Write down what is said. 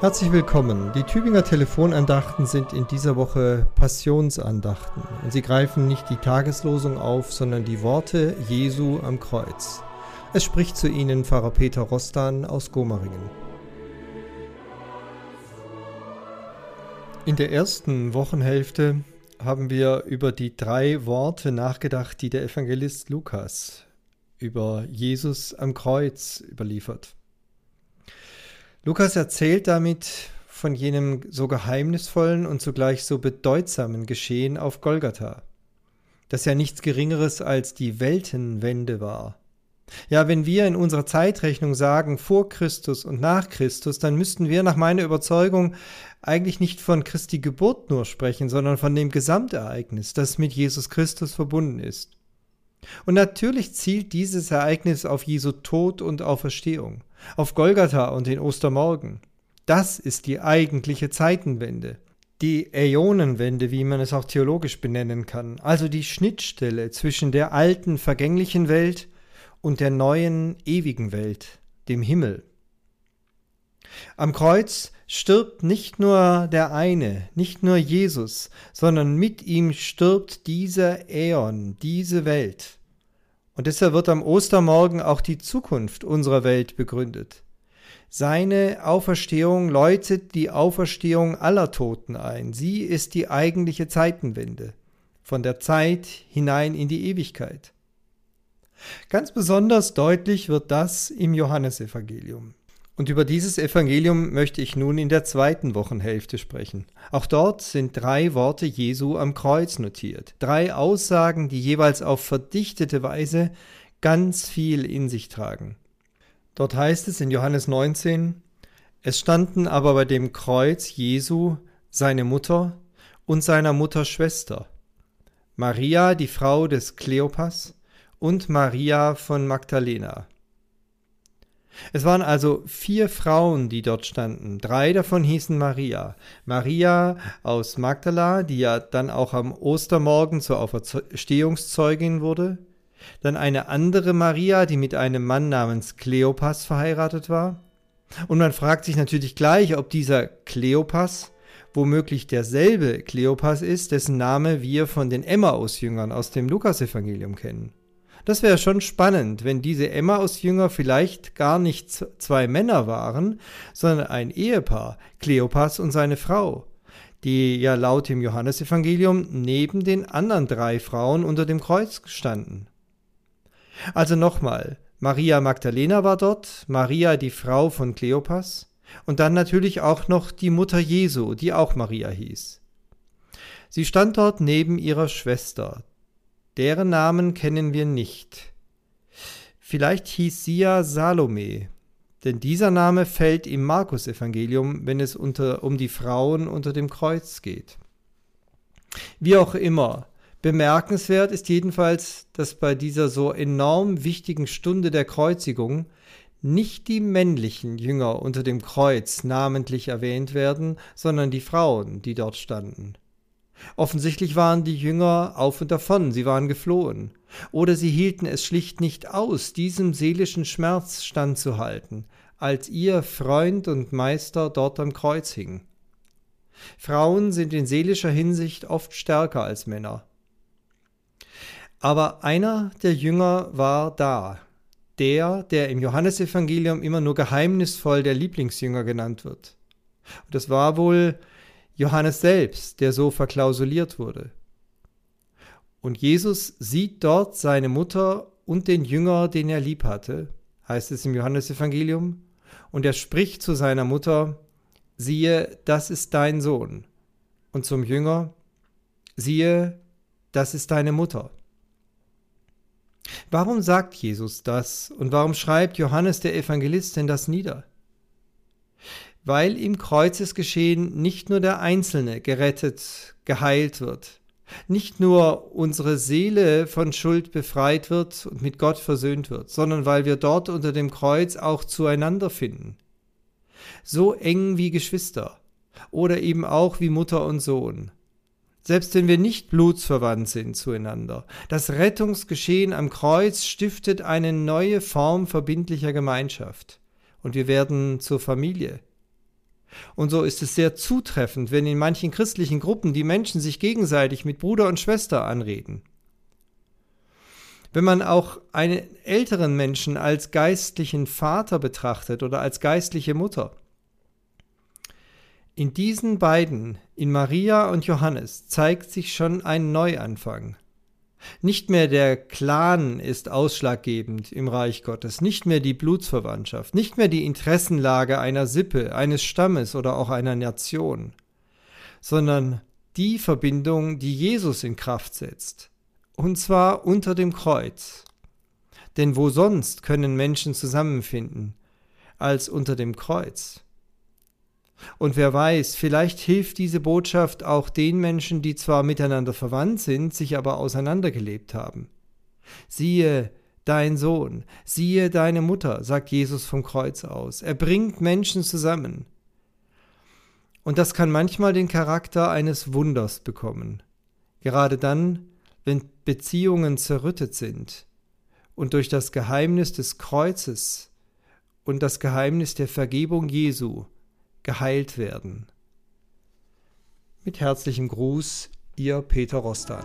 Herzlich willkommen. Die Tübinger Telefonandachten sind in dieser Woche Passionsandachten und sie greifen nicht die Tageslosung auf, sondern die Worte Jesu am Kreuz. Es spricht zu Ihnen Pfarrer Peter Rostan aus Gomaringen. In der ersten Wochenhälfte haben wir über die drei Worte nachgedacht, die der Evangelist Lukas über Jesus am Kreuz überliefert. Lukas erzählt damit von jenem so geheimnisvollen und zugleich so bedeutsamen Geschehen auf Golgatha, das ja nichts Geringeres als die Weltenwende war. Ja, wenn wir in unserer Zeitrechnung sagen vor Christus und nach Christus, dann müssten wir nach meiner Überzeugung eigentlich nicht von Christi Geburt nur sprechen, sondern von dem Gesamtereignis, das mit Jesus Christus verbunden ist. Und natürlich zielt dieses Ereignis auf Jesu Tod und Auferstehung auf Golgatha und den Ostermorgen. Das ist die eigentliche Zeitenwende. Die Äonenwende, wie man es auch theologisch benennen kann, also die Schnittstelle zwischen der alten vergänglichen Welt und der neuen ewigen Welt, dem Himmel. Am Kreuz stirbt nicht nur der eine, nicht nur Jesus, sondern mit ihm stirbt dieser Äon, diese Welt. Und deshalb wird am Ostermorgen auch die Zukunft unserer Welt begründet. Seine Auferstehung läutet die Auferstehung aller Toten ein. Sie ist die eigentliche Zeitenwende, von der Zeit hinein in die Ewigkeit. Ganz besonders deutlich wird das im Johannesevangelium. Und über dieses Evangelium möchte ich nun in der zweiten Wochenhälfte sprechen. Auch dort sind drei Worte Jesu am Kreuz notiert. Drei Aussagen, die jeweils auf verdichtete Weise ganz viel in sich tragen. Dort heißt es in Johannes 19, es standen aber bei dem Kreuz Jesu seine Mutter und seiner Mutter Schwester, Maria, die Frau des Kleopas, und Maria von Magdalena. Es waren also vier Frauen, die dort standen. Drei davon hießen Maria. Maria aus Magdala, die ja dann auch am Ostermorgen zur Auferstehungszeugin wurde. Dann eine andere Maria, die mit einem Mann namens Kleopas verheiratet war. Und man fragt sich natürlich gleich, ob dieser Kleopas womöglich derselbe Kleopas ist, dessen Name wir von den Emmaus-Jüngern aus dem Lukasevangelium kennen. Das wäre schon spannend, wenn diese Emmaus-Jünger vielleicht gar nicht zwei Männer waren, sondern ein Ehepaar, Kleopas und seine Frau, die ja laut dem Johannesevangelium neben den anderen drei Frauen unter dem Kreuz standen. Also nochmal, Maria Magdalena war dort, Maria die Frau von Kleopas und dann natürlich auch noch die Mutter Jesu, die auch Maria hieß. Sie stand dort neben ihrer Schwester, Deren Namen kennen wir nicht. Vielleicht hieß sie ja Salome, denn dieser Name fällt im Markus-Evangelium, wenn es unter, um die Frauen unter dem Kreuz geht. Wie auch immer, bemerkenswert ist jedenfalls, dass bei dieser so enorm wichtigen Stunde der Kreuzigung nicht die männlichen Jünger unter dem Kreuz namentlich erwähnt werden, sondern die Frauen, die dort standen. Offensichtlich waren die Jünger auf und davon, sie waren geflohen. Oder sie hielten es schlicht nicht aus, diesem seelischen Schmerz standzuhalten, als ihr Freund und Meister dort am Kreuz hing. Frauen sind in seelischer Hinsicht oft stärker als Männer. Aber einer der Jünger war da, der, der im Johannesevangelium immer nur geheimnisvoll der Lieblingsjünger genannt wird. Und das war wohl Johannes selbst, der so verklausuliert wurde. Und Jesus sieht dort seine Mutter und den Jünger, den er lieb hatte, heißt es im Johannesevangelium, und er spricht zu seiner Mutter, siehe, das ist dein Sohn, und zum Jünger, siehe, das ist deine Mutter. Warum sagt Jesus das und warum schreibt Johannes der Evangelist denn das nieder? Weil im Kreuzesgeschehen nicht nur der Einzelne gerettet, geheilt wird, nicht nur unsere Seele von Schuld befreit wird und mit Gott versöhnt wird, sondern weil wir dort unter dem Kreuz auch zueinander finden. So eng wie Geschwister oder eben auch wie Mutter und Sohn. Selbst wenn wir nicht blutsverwandt sind zueinander, das Rettungsgeschehen am Kreuz stiftet eine neue Form verbindlicher Gemeinschaft und wir werden zur Familie Und so ist es sehr zutreffend, wenn in manchen christlichen Gruppen die Menschen sich gegenseitig mit Bruder und Schwester anreden. Wenn man auch einen älteren Menschen als geistlichen Vater betrachtet oder als geistliche Mutter. In diesen beiden, in Maria und Johannes, zeigt sich schon ein Neuanfang. Nicht mehr der Clan ist ausschlaggebend im Reich Gottes, nicht mehr die Blutsverwandtschaft, nicht mehr die Interessenlage einer Sippe, eines Stammes oder auch einer Nation, sondern die Verbindung, die Jesus in Kraft setzt, und zwar unter dem Kreuz. Denn wo sonst können Menschen zusammenfinden als unter dem Kreuz? Und wer weiß, vielleicht hilft diese Botschaft auch den Menschen, die zwar miteinander verwandt sind, sich aber auseinandergelebt haben. Siehe, dein Sohn, siehe deine Mutter, sagt Jesus vom Kreuz aus. Er bringt Menschen zusammen. Und das kann manchmal den Charakter eines Wunders bekommen. Gerade dann, wenn Beziehungen zerrüttet sind und durch das Geheimnis des Kreuzes und das Geheimnis der Vergebung Jesu geheilt werden. Mit herzlichem Gruß, Ihr Peter Rostan.